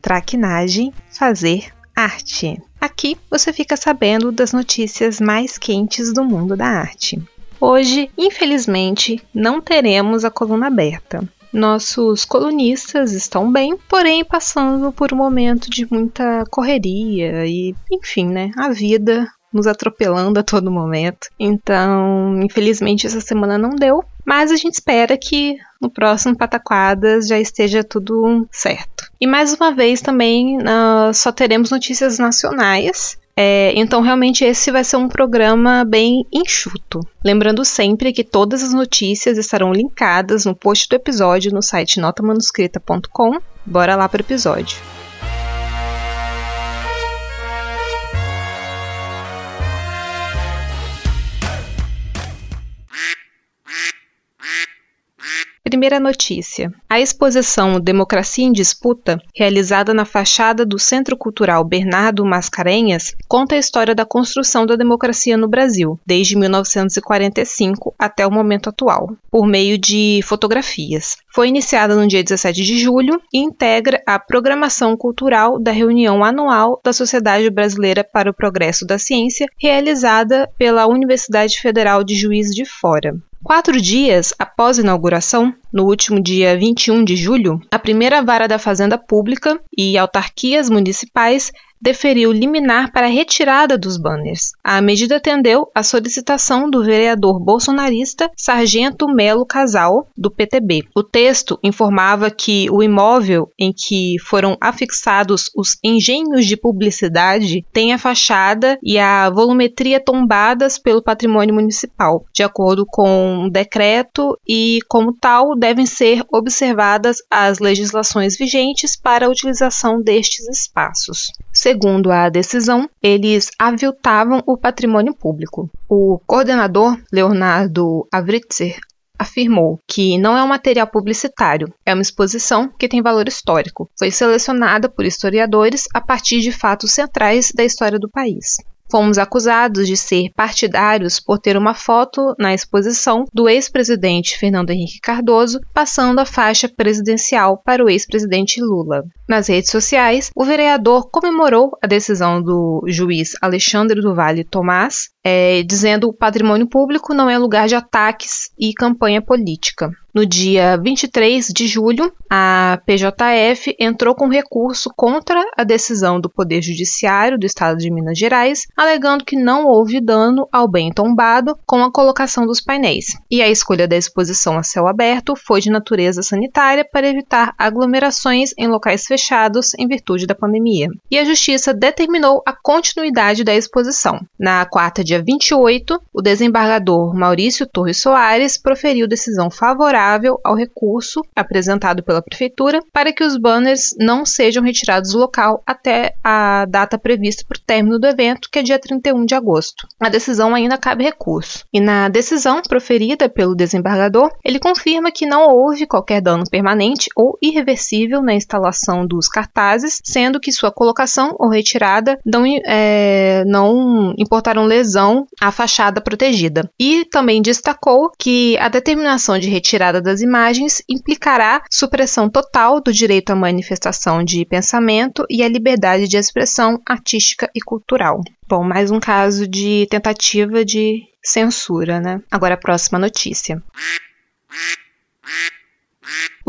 traquinagem, fazer arte. Aqui você fica sabendo das notícias mais quentes do mundo da arte. Hoje, infelizmente, não teremos a coluna aberta. Nossos colunistas estão bem, porém passando por um momento de muita correria e, enfim, né? A vida nos atropelando a todo momento. Então, infelizmente, essa semana não deu. Mas a gente espera que no próximo Pataquadas já esteja tudo certo. E mais uma vez também uh, só teremos notícias nacionais. É, então, realmente, esse vai ser um programa bem enxuto. Lembrando sempre que todas as notícias estarão linkadas no post do episódio no site notamanuscrita.com. Bora lá para o episódio. Primeira notícia: a exposição Democracia em Disputa, realizada na fachada do Centro Cultural Bernardo Mascarenhas, conta a história da construção da democracia no Brasil, desde 1945 até o momento atual, por meio de fotografias. Foi iniciada no dia 17 de julho e integra a programação cultural da reunião anual da Sociedade Brasileira para o Progresso da Ciência, realizada pela Universidade Federal de Juiz de Fora. Quatro dias após a inauguração, no último dia 21 de julho, a primeira vara da Fazenda Pública e autarquias municipais deferiu liminar para a retirada dos banners. A medida atendeu à solicitação do vereador bolsonarista Sargento Melo Casal, do PTB. O texto informava que o imóvel em que foram afixados os engenhos de publicidade tem a fachada e a volumetria tombadas pelo patrimônio municipal, de acordo com o decreto, e, como tal, devem ser observadas as legislações vigentes para a utilização destes espaços. Segundo a decisão, eles aviltavam o patrimônio público. O coordenador, Leonardo Avritzer, afirmou que não é um material publicitário, é uma exposição que tem valor histórico. Foi selecionada por historiadores a partir de fatos centrais da história do país. Fomos acusados de ser partidários por ter uma foto na exposição do ex-presidente Fernando Henrique Cardoso passando a faixa presidencial para o ex-presidente Lula. Nas redes sociais, o vereador comemorou a decisão do juiz Alexandre do Vale Tomás, é, dizendo que o patrimônio público não é lugar de ataques e campanha política. No dia 23 de julho, a PJF entrou com recurso contra a decisão do Poder Judiciário do Estado de Minas Gerais, alegando que não houve dano ao bem tombado com a colocação dos painéis. E a escolha da exposição a céu aberto foi de natureza sanitária para evitar aglomerações em locais fechados em virtude da pandemia. E a Justiça determinou a continuidade da exposição. Na quarta, dia 28, o desembargador Maurício Torres Soares proferiu decisão favorável ao recurso apresentado pela Prefeitura para que os banners não sejam retirados do local até a data prevista para o término do evento, que é dia 31 de agosto. A decisão ainda cabe recurso. E na decisão proferida pelo desembargador, ele confirma que não houve qualquer dano permanente ou irreversível na instalação dos cartazes, sendo que sua colocação ou retirada não, é, não importaram lesão à fachada protegida. E também destacou que a determinação de retirada das imagens implicará supressão total do direito à manifestação de pensamento e à liberdade de expressão artística e cultural. Bom, mais um caso de tentativa de censura, né? Agora a próxima notícia.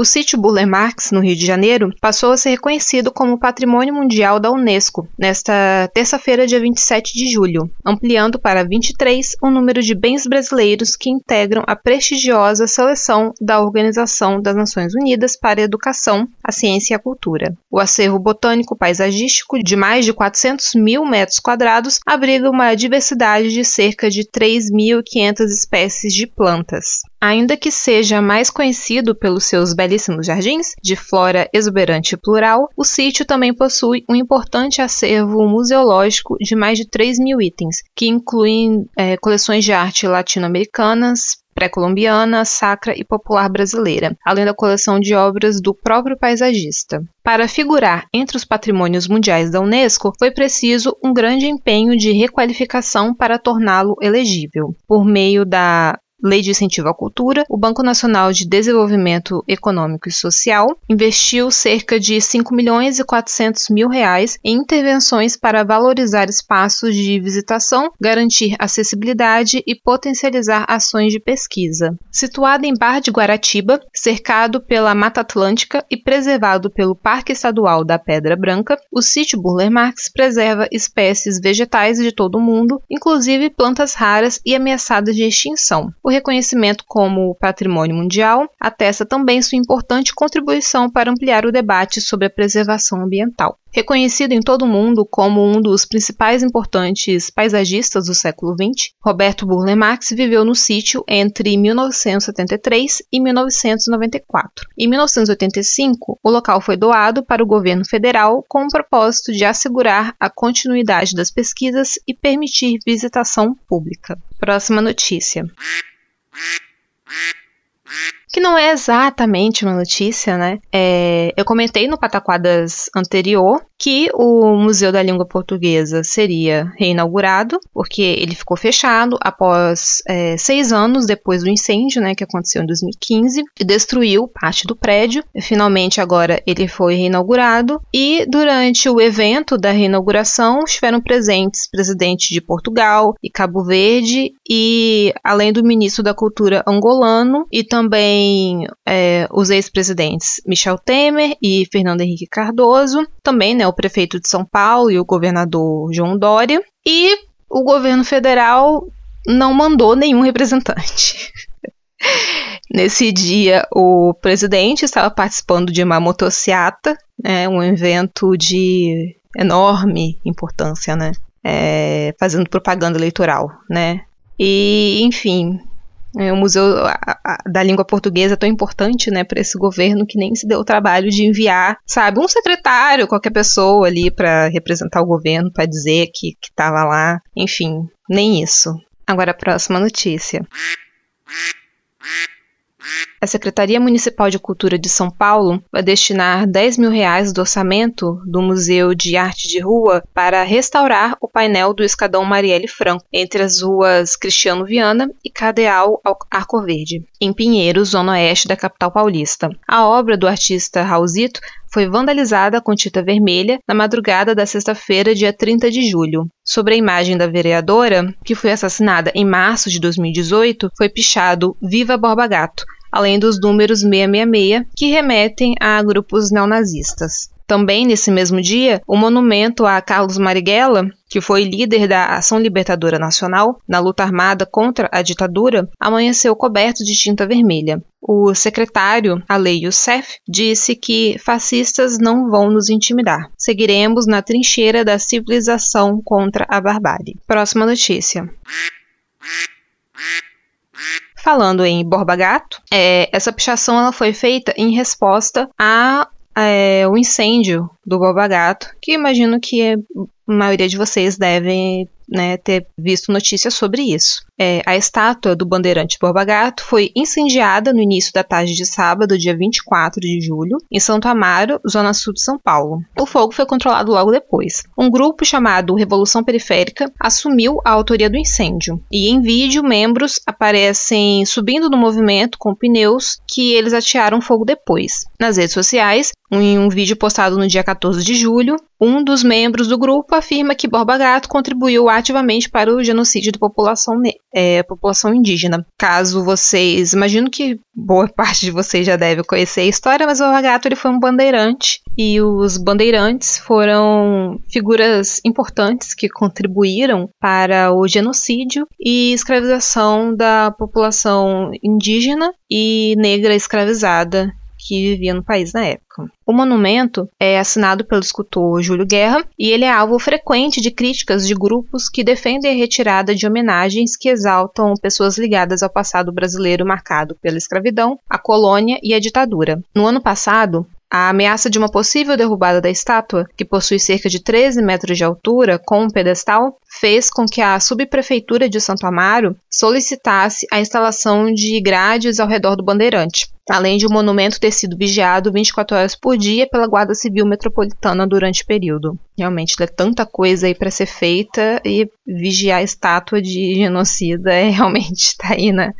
O sítio Burle Marx, no Rio de Janeiro, passou a ser reconhecido como Patrimônio Mundial da Unesco nesta terça-feira, dia 27 de julho, ampliando para 23 o número de bens brasileiros que integram a prestigiosa seleção da Organização das Nações Unidas para a Educação, a Ciência e a Cultura. O acervo botânico paisagístico, de mais de 400 mil metros quadrados, abriga uma diversidade de cerca de 3.500 espécies de plantas. Ainda que seja mais conhecido pelos seus belíssimos jardins, de flora exuberante e plural, o sítio também possui um importante acervo museológico de mais de 3 mil itens, que incluem é, coleções de arte latino-americanas, pré-colombiana, sacra e popular brasileira, além da coleção de obras do próprio paisagista. Para figurar entre os patrimônios mundiais da Unesco, foi preciso um grande empenho de requalificação para torná-lo elegível, por meio da Lei de Incentivo à Cultura, o Banco Nacional de Desenvolvimento Econômico e Social investiu cerca de 5 milhões e 400 mil reais em intervenções para valorizar espaços de visitação, garantir acessibilidade e potencializar ações de pesquisa. Situado em Bar de Guaratiba, cercado pela Mata Atlântica e preservado pelo Parque Estadual da Pedra Branca, o sítio Burle Marx preserva espécies vegetais de todo o mundo, inclusive plantas raras e ameaçadas de extinção. O reconhecimento como patrimônio mundial atesta também sua importante contribuição para ampliar o debate sobre a preservação ambiental. Reconhecido em todo o mundo como um dos principais importantes paisagistas do século XX, Roberto Burle Marx viveu no sítio entre 1973 e 1994. Em 1985, o local foi doado para o governo federal com o propósito de assegurar a continuidade das pesquisas e permitir visitação pública. Próxima notícia Beep, beep. Que não é exatamente uma notícia, né? É, eu comentei no Pataquadas anterior que o Museu da Língua Portuguesa seria reinaugurado, porque ele ficou fechado após é, seis anos depois do incêndio, né, que aconteceu em 2015, e destruiu parte do prédio. Finalmente, agora ele foi reinaugurado e durante o evento da reinauguração estiveram presentes presidente de Portugal e Cabo Verde e além do ministro da Cultura angolano e também é, os ex-presidentes Michel Temer e Fernando Henrique Cardoso, também né, o prefeito de São Paulo e o governador João Dória. E o governo federal não mandou nenhum representante. Nesse dia, o presidente estava participando de uma motociata, né, um evento de enorme importância, né, é, fazendo propaganda eleitoral, né. E, enfim, é, o Museu da Língua Portuguesa é tão importante, né, para esse governo que nem se deu o trabalho de enviar, sabe, um secretário, qualquer pessoa ali para representar o governo, para dizer que estava lá, enfim, nem isso. Agora a próxima notícia. A Secretaria Municipal de Cultura de São Paulo vai destinar 10 mil reais do orçamento do Museu de Arte de Rua para restaurar o painel do escadão Marielle Franco entre as ruas Cristiano Viana e Cadeal Arco Verde, em Pinheiros, zona oeste da capital paulista. A obra do artista Raulzito foi vandalizada com tinta vermelha na madrugada da sexta-feira, dia 30 de julho. Sobre a imagem da vereadora, que foi assassinada em março de 2018, foi pichado Viva Borba Gato, além dos números 666, que remetem a grupos neonazistas. Também nesse mesmo dia, o monumento a Carlos Marighella, que foi líder da Ação Libertadora Nacional na luta armada contra a ditadura, amanheceu coberto de tinta vermelha. O secretário Alei Youssef disse que fascistas não vão nos intimidar. Seguiremos na trincheira da civilização contra a barbárie. Próxima notícia. Falando em Borba Gato, é, essa pichação ela foi feita em resposta a é, incêndio do Borba Gato, que imagino que a maioria de vocês devem né, ter visto notícias sobre isso. É, a estátua do bandeirante Borba Gato foi incendiada no início da tarde de sábado, dia 24 de julho, em Santo Amaro, zona sul de São Paulo. O fogo foi controlado logo depois. Um grupo chamado Revolução Periférica assumiu a autoria do incêndio, e em vídeo membros aparecem subindo no movimento com pneus que eles atearam fogo depois. Nas redes sociais, em um vídeo postado no dia 14 de julho, um dos membros do grupo afirma que Borba Gato contribuiu ativamente para o genocídio da população é a população indígena. Caso vocês, imagino que boa parte de vocês já deve conhecer a história, mas o Lava Gato ele foi um bandeirante e os bandeirantes foram figuras importantes que contribuíram para o genocídio e escravização da população indígena e negra escravizada que vivia no país na época. O monumento é assinado pelo escultor Júlio Guerra e ele é alvo frequente de críticas de grupos que defendem a retirada de homenagens que exaltam pessoas ligadas ao passado brasileiro marcado pela escravidão, a colônia e a ditadura. No ano passado, a ameaça de uma possível derrubada da estátua, que possui cerca de 13 metros de altura, com um pedestal, fez com que a subprefeitura de Santo Amaro solicitasse a instalação de grades ao redor do bandeirante, além de o monumento ter sido vigiado 24 horas por dia pela Guarda Civil Metropolitana durante o período. Realmente, é tanta coisa aí para ser feita e vigiar a estátua de genocida é realmente está aí na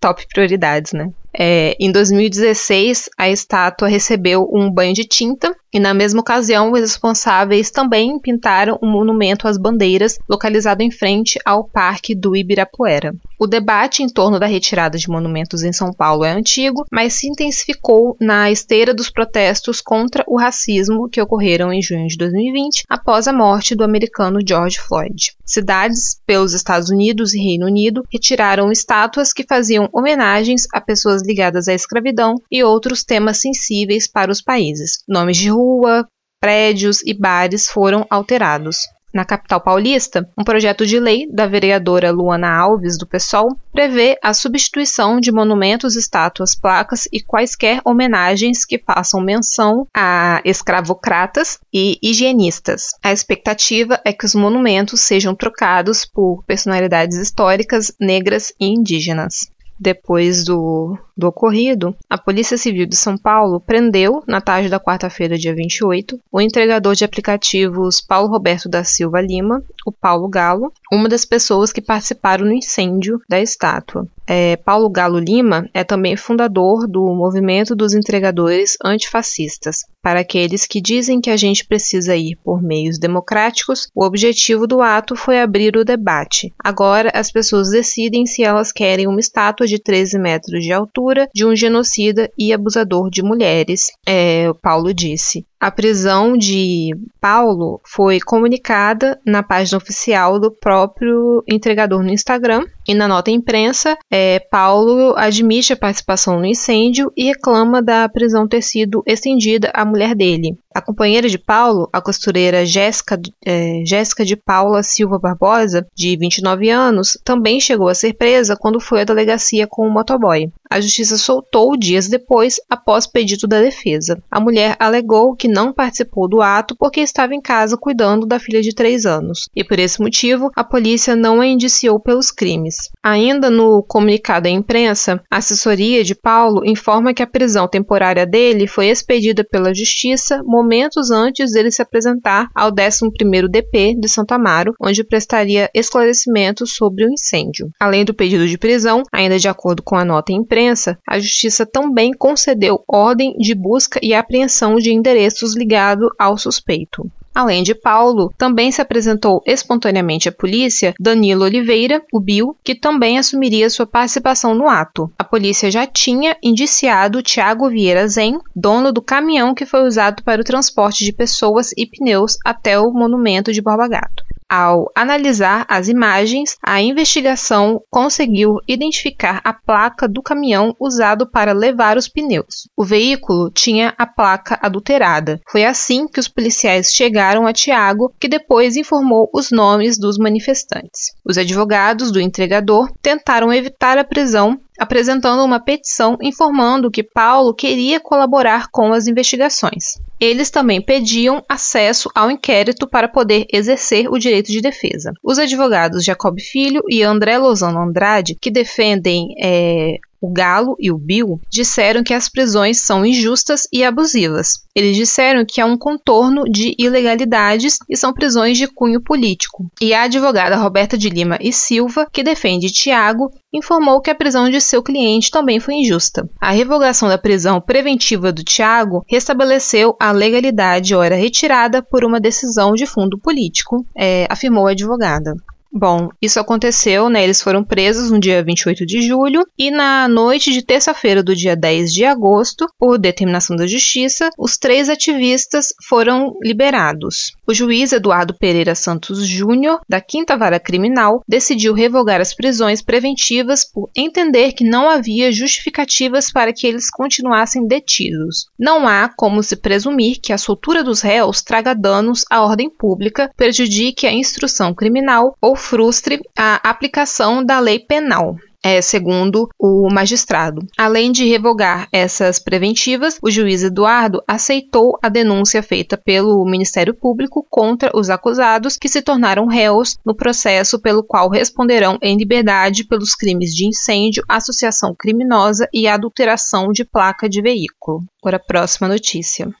top prioridades, né? É, em 2016, a estátua recebeu um banho de tinta e, na mesma ocasião, os responsáveis também pintaram um monumento às bandeiras localizado em frente ao Parque do Ibirapuera. O debate em torno da retirada de monumentos em São Paulo é antigo, mas se intensificou na esteira dos protestos contra o racismo que ocorreram em junho de 2020, após a morte do americano George Floyd. Cidades pelos Estados Unidos e Reino Unido retiraram estátuas que faziam homenagens a pessoas ligadas à escravidão e outros temas sensíveis para os países. Nomes de rua, prédios e bares foram alterados na capital paulista, um projeto de lei da vereadora Luana Alves, do PSOL, prevê a substituição de monumentos, estátuas, placas e quaisquer homenagens que façam menção a escravocratas e higienistas. A expectativa é que os monumentos sejam trocados por personalidades históricas negras e indígenas. Depois do, do ocorrido, a Polícia Civil de São Paulo prendeu, na tarde da quarta-feira, dia 28, o entregador de aplicativos Paulo Roberto da Silva Lima, o Paulo Galo, uma das pessoas que participaram no incêndio da estátua. É, Paulo Galo Lima é também fundador do Movimento dos Entregadores Antifascistas. Para aqueles que dizem que a gente precisa ir por meios democráticos, o objetivo do ato foi abrir o debate. Agora as pessoas decidem se elas querem uma estátua de 13 metros de altura de um genocida e abusador de mulheres, é, Paulo disse. A prisão de Paulo foi comunicada na página oficial do próprio entregador no Instagram e na nota imprensa, é, Paulo admite a participação no incêndio e reclama da prisão ter sido estendida à mulher dele. A companheira de Paulo, a costureira Jéssica, é, Jéssica de Paula Silva Barbosa, de 29 anos, também chegou a ser presa quando foi à delegacia com o motoboy. A justiça soltou dias depois, após pedido da defesa. A mulher alegou que não participou do ato porque estava em casa cuidando da filha de 3 anos, e por esse motivo a polícia não a indiciou pelos crimes. Ainda no comunicado à imprensa, a assessoria de Paulo informa que a prisão temporária dele foi expedida pela justiça momentos antes dele se apresentar ao 11º DP de Santo Amaro, onde prestaria esclarecimentos sobre o incêndio. Além do pedido de prisão, ainda de acordo com a nota em imprensa, a justiça também concedeu ordem de busca e apreensão de endereços ligados ao suspeito. Além de Paulo, também se apresentou espontaneamente à polícia Danilo Oliveira, o Bill, que também assumiria sua participação no ato. A polícia já tinha indiciado Tiago Vieira Zen, dono do caminhão que foi usado para o transporte de pessoas e pneus até o monumento de Borba Gato. Ao analisar as imagens, a investigação conseguiu identificar a placa do caminhão usado para levar os pneus. O veículo tinha a placa adulterada. Foi assim que os policiais chegaram a Tiago, que depois informou os nomes dos manifestantes. Os advogados do entregador tentaram evitar a prisão apresentando uma petição informando que Paulo queria colaborar com as investigações. Eles também pediam acesso ao inquérito para poder exercer o direito de defesa. Os advogados Jacob Filho e André Lozano Andrade, que defendem é, o Galo e o Bill disseram que as prisões são injustas e abusivas. Eles disseram que há um contorno de ilegalidades e são prisões de cunho político. E a advogada Roberta de Lima e Silva, que defende Tiago, informou que a prisão de seu cliente também foi injusta. A revogação da prisão preventiva do Tiago restabeleceu a legalidade ora retirada por uma decisão de fundo político, é, afirmou a advogada. Bom, isso aconteceu, né? Eles foram presos no dia 28 de julho e na noite de terça-feira do dia 10 de agosto, por determinação da justiça, os três ativistas foram liberados. O juiz Eduardo Pereira Santos Júnior, da Quinta Vara Criminal, decidiu revogar as prisões preventivas por entender que não havia justificativas para que eles continuassem detidos. Não há como se presumir que a soltura dos réus traga danos à ordem pública, prejudique a instrução criminal ou frustre a aplicação da lei penal. É, segundo o magistrado. Além de revogar essas preventivas, o juiz Eduardo aceitou a denúncia feita pelo Ministério Público contra os acusados que se tornaram réus no processo pelo qual responderão em liberdade pelos crimes de incêndio, associação criminosa e adulteração de placa de veículo. Agora, próxima notícia.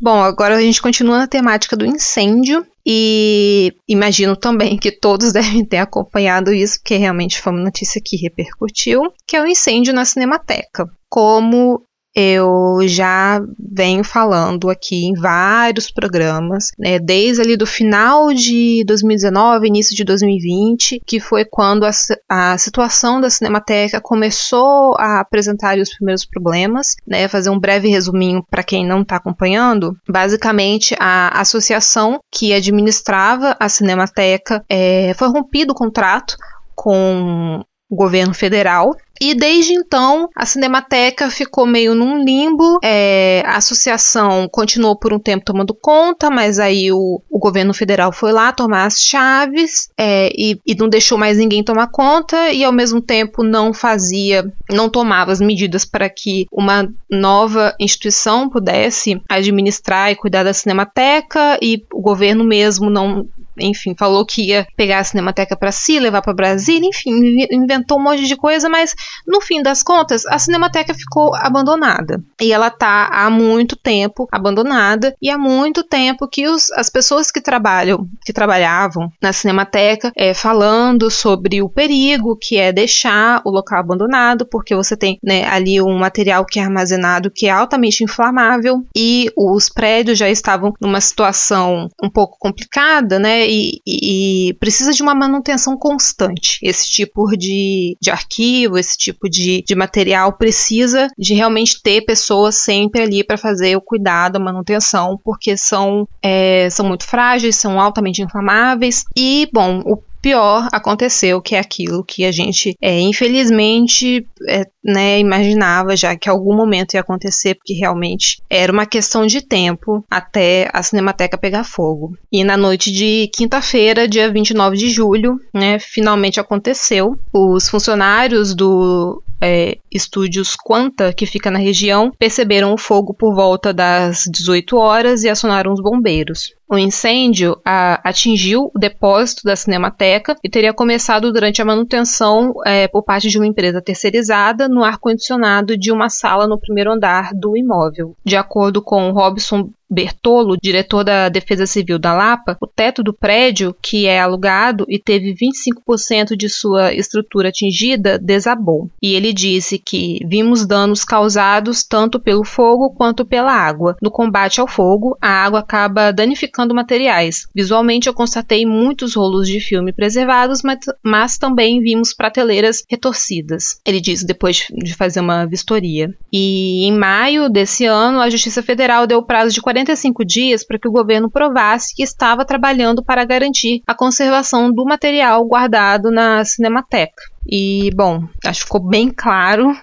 Bom, agora a gente continua na temática do incêndio e imagino também que todos devem ter acompanhado isso, porque realmente foi uma notícia que repercutiu, que é o incêndio na Cinemateca. Como eu já venho falando aqui em vários programas, né, desde ali do final de 2019, início de 2020, que foi quando a, a situação da Cinemateca começou a apresentar os primeiros problemas, né, fazer um breve resuminho para quem não está acompanhando. Basicamente, a associação que administrava a Cinemateca é, foi rompido o contrato com o governo federal e desde então a Cinemateca ficou meio num limbo. É, a associação continuou por um tempo tomando conta, mas aí o, o governo federal foi lá tomar as chaves é, e, e, não deixou mais ninguém tomar conta e ao mesmo tempo não fazia, não tomava as medidas para que uma nova instituição pudesse administrar e cuidar da Cinemateca e o governo mesmo não enfim, falou que ia pegar a Cinemateca para si, levar para Brasília, enfim, inventou um monte de coisa, mas no fim das contas, a Cinemateca ficou abandonada. E ela tá há muito tempo abandonada e há muito tempo que os, as pessoas que trabalham, que trabalhavam na Cinemateca, é, falando sobre o perigo que é deixar o local abandonado, porque você tem né, ali um material que é armazenado que é altamente inflamável e os prédios já estavam numa situação um pouco complicada, né? E, e, precisa de uma manutenção constante. Esse tipo de, de arquivo, esse tipo de, de material precisa de realmente ter pessoas sempre ali para fazer o cuidado, a manutenção, porque são, é, são muito frágeis, são altamente inflamáveis. E, bom, o pior aconteceu, que é aquilo que a gente, é, infelizmente, é, né, imaginava já que algum momento ia acontecer, porque realmente era uma questão de tempo até a Cinemateca pegar fogo. E na noite de quinta-feira, dia 29 de julho, né, finalmente aconteceu. Os funcionários do é, estúdios Quanta, que fica na região, perceberam o fogo por volta das 18 horas e acionaram os bombeiros. O incêndio a, atingiu o depósito da Cinemateca e teria começado durante a manutenção é, por parte de uma empresa terceirizada no ar-condicionado de uma sala no primeiro andar do imóvel. De acordo com Robson Bertolo, diretor da Defesa Civil da Lapa, o teto do prédio, que é alugado e teve 25% de sua estrutura atingida, desabou. E ele disse que vimos danos causados tanto pelo fogo quanto pela água. No combate ao fogo, a água acaba danificando materiais. Visualmente, eu constatei muitos rolos de filme preservados, mas, mas também vimos prateleiras retorcidas. Ele disse depois de fazer uma vistoria. E em maio desse ano, a Justiça Federal deu prazo de 40 45 dias para que o governo provasse que estava trabalhando para garantir a conservação do material guardado na Cinemateca. E, bom, acho que ficou bem claro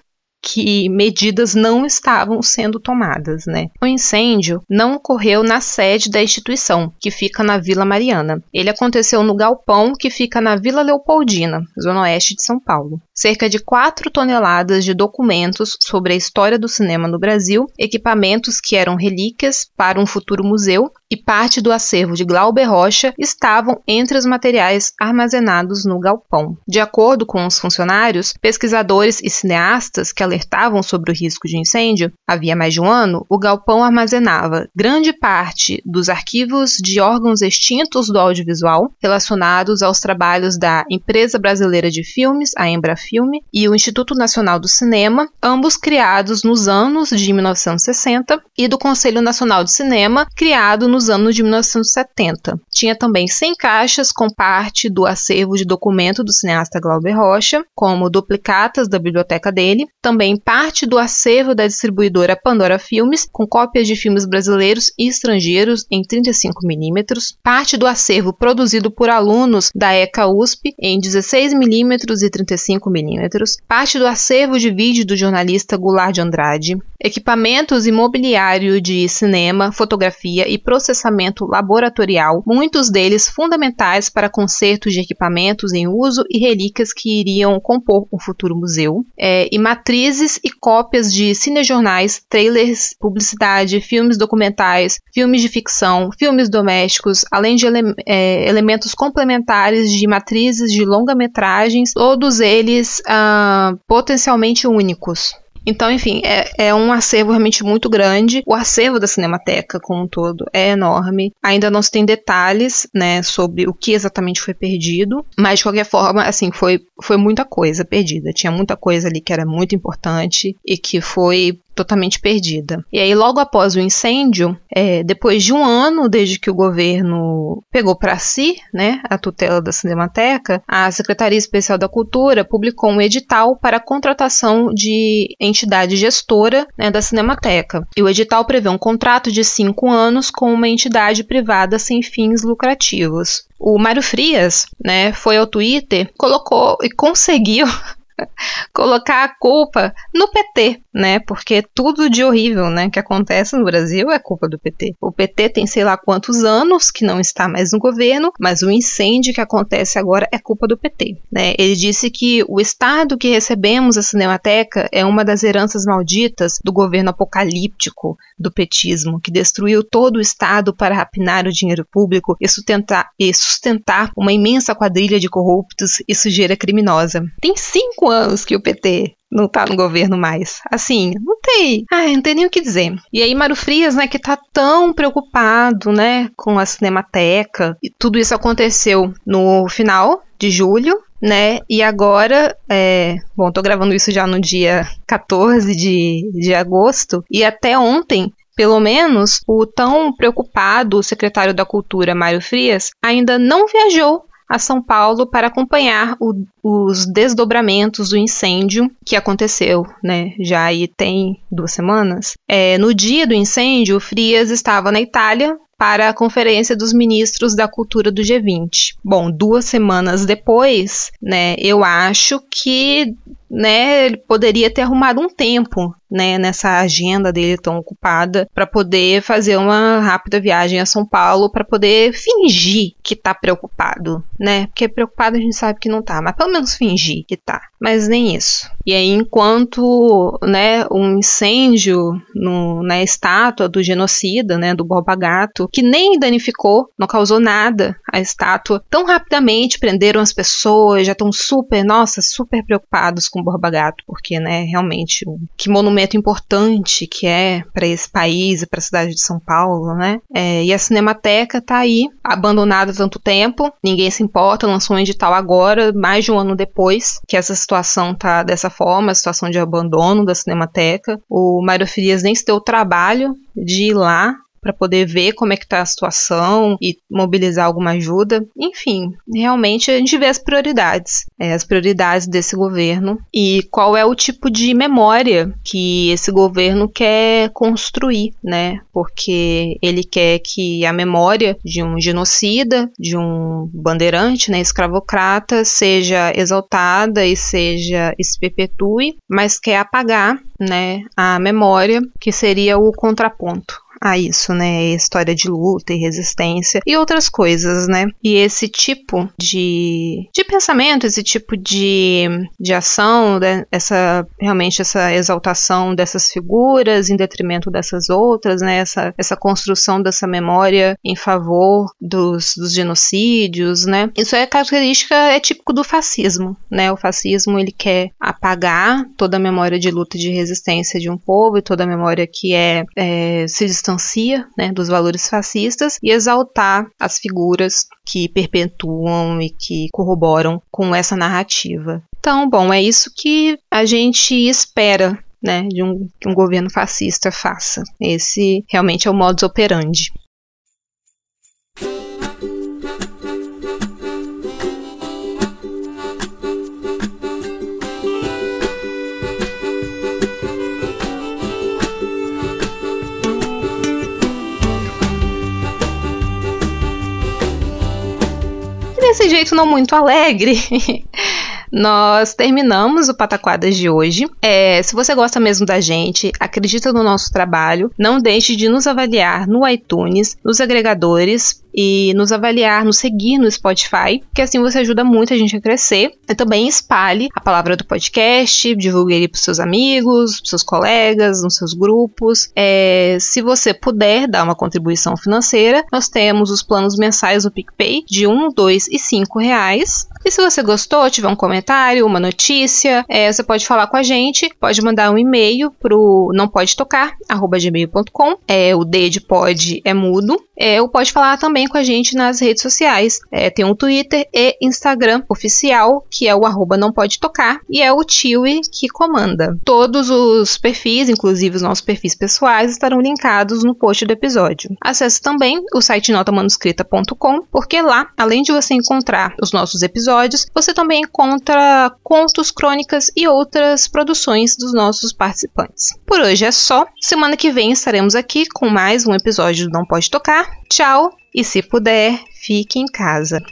que medidas não estavam sendo tomadas, né? O incêndio não ocorreu na sede da instituição, que fica na Vila Mariana. Ele aconteceu no galpão que fica na Vila Leopoldina, zona oeste de São Paulo. Cerca de 4 toneladas de documentos sobre a história do cinema no Brasil, equipamentos que eram relíquias para um futuro museu e parte do acervo de Glauber Rocha estavam entre os materiais armazenados no galpão. De acordo com os funcionários, pesquisadores e cineastas que alertavam sobre o risco de incêndio, havia mais de um ano, o galpão armazenava grande parte dos arquivos de órgãos extintos do audiovisual relacionados aos trabalhos da Empresa Brasileira de Filmes, a Embrafilme, e o Instituto Nacional do Cinema, ambos criados nos anos de 1960, e do Conselho Nacional de Cinema, criado nos anos de 1970. Tinha também 100 caixas com parte do acervo de documento do cineasta Glauber Rocha, como duplicatas da biblioteca dele, também parte do acervo da distribuidora Pandora Filmes, com cópias de filmes brasileiros e estrangeiros em 35mm, parte do acervo produzido por alunos da ECA USP em 16mm e 35mm, parte do acervo de vídeo do jornalista Goulart de Andrade, equipamentos imobiliário de cinema, fotografia e processamento laboratorial, muitos deles fundamentais para consertos de equipamentos em uso e relíquias que iriam compor o futuro museu, é, e matrizes e cópias de cinejornais, trailers, publicidade, filmes documentais, filmes de ficção, filmes domésticos, além de ele é, elementos complementares de matrizes de longa-metragens, todos eles ah, potencialmente únicos. Então, enfim, é, é um acervo realmente muito grande. O acervo da Cinemateca, como um todo, é enorme. Ainda não se tem detalhes, né, sobre o que exatamente foi perdido, mas de qualquer forma, assim, foi, foi muita coisa perdida. Tinha muita coisa ali que era muito importante e que foi totalmente perdida. E aí, logo após o incêndio, é, depois de um ano desde que o governo pegou para si né, a tutela da Cinemateca, a Secretaria Especial da Cultura publicou um edital para a contratação de entidade gestora né, da Cinemateca. E o edital prevê um contrato de cinco anos com uma entidade privada sem fins lucrativos. O Mário Frias, né, foi ao Twitter, colocou e conseguiu colocar a culpa no PT, né? Porque tudo de horrível, né, que acontece no Brasil é culpa do PT. O PT tem sei lá quantos anos que não está mais no governo, mas o incêndio que acontece agora é culpa do PT, né? Ele disse que o estado que recebemos a Cinemateca é uma das heranças malditas do governo apocalíptico do petismo, que destruiu todo o estado para rapinar o dinheiro público e sustentar, e sustentar uma imensa quadrilha de corruptos e sujeira criminosa. Tem cinco anos que o PT não tá no governo mais. Assim, não tem. Ai, não tem nem o que dizer. E aí, Mário Frias, né, que tá tão preocupado, né, com a Cinemateca. E tudo isso aconteceu no final de julho, né? E agora, é, bom, tô gravando isso já no dia 14 de, de agosto. E até ontem pelo menos, o tão preocupado secretário da Cultura, Mário Frias, ainda não viajou a São Paulo para acompanhar o, os desdobramentos do incêndio que aconteceu, né? Já aí tem duas semanas. É, no dia do incêndio, Frias estava na Itália para a Conferência dos Ministros da Cultura do G20. Bom, duas semanas depois, né, eu acho que né, ele poderia ter arrumado um tempo, né, nessa agenda dele tão ocupada para poder fazer uma rápida viagem a São Paulo para poder fingir que tá preocupado, né? Porque preocupado a gente sabe que não tá, mas pelo menos fingir que tá. Mas nem isso. E aí enquanto, né, um incêndio no, na estátua do genocida, né, do Borba Gato, que nem danificou, não causou nada a estátua, tão rapidamente prenderam as pessoas, já estão super, nossa, super preocupados com Borba Gato, porque, né, realmente, que monumento importante que é para esse país e para a cidade de São Paulo, né? É, e a Cinemateca tá aí, abandonada tanto tempo, ninguém se importa, lançou um edital agora, mais de um ano depois que essa situação tá dessa forma, a situação de abandono da Cinemateca. O Mário Frias nem se deu o trabalho de ir lá para poder ver como é que está a situação e mobilizar alguma ajuda. Enfim, realmente a gente vê as prioridades, é, as prioridades desse governo e qual é o tipo de memória que esse governo quer construir, né? Porque ele quer que a memória de um genocida, de um bandeirante, né, escravocrata, seja exaltada e seja se perpetue, mas quer apagar, né, a memória que seria o contraponto a isso, né? História de luta e resistência e outras coisas, né? E esse tipo de, de pensamento, esse tipo de, de ação, né? essa realmente essa exaltação dessas figuras em detrimento dessas outras, né? Essa, essa construção dessa memória em favor dos, dos genocídios, né? Isso é característica, é típico do fascismo, né? O fascismo ele quer apagar toda a memória de luta e de resistência de um povo e toda a memória que é, é se distancia, né? Dos valores fascistas e exaltar as figuras que perpetuam e que corroboram com essa narrativa. Então, bom, é isso que a gente espera né, de um, que um governo fascista faça. Esse realmente é o modus operandi. Não muito alegre, nós terminamos o Pataquadas de hoje. É, se você gosta mesmo da gente, acredita no nosso trabalho, não deixe de nos avaliar no iTunes, nos agregadores e nos avaliar, nos seguir no Spotify, que assim você ajuda muito a gente a crescer. E também espalhe a palavra do podcast, divulgue ele para seus amigos, pros seus colegas, nos seus grupos. É, se você puder dar uma contribuição financeira, nós temos os planos mensais do PicPay de 1, 2 e 5 reais. E se você gostou, tiver um comentário, uma notícia, é, você pode falar com a gente, pode mandar um e-mail pro não pode tocar, arroba gmail.com. É, o D de pode é mudo. É, ou pode falar também com a gente nas redes sociais. É, tem um Twitter e Instagram oficial, que é o arroba não pode tocar, e é o Tiwi que comanda. Todos os perfis, inclusive os nossos perfis pessoais, estarão linkados no post do episódio. Acesse também o site notamanuscrita.com, porque lá, além de você encontrar os nossos episódios, você também encontra contos, crônicas e outras produções dos nossos participantes. Por hoje é só. Semana que vem estaremos aqui com mais um episódio do Não Pode Tocar. Tchau e, se puder, fique em casa.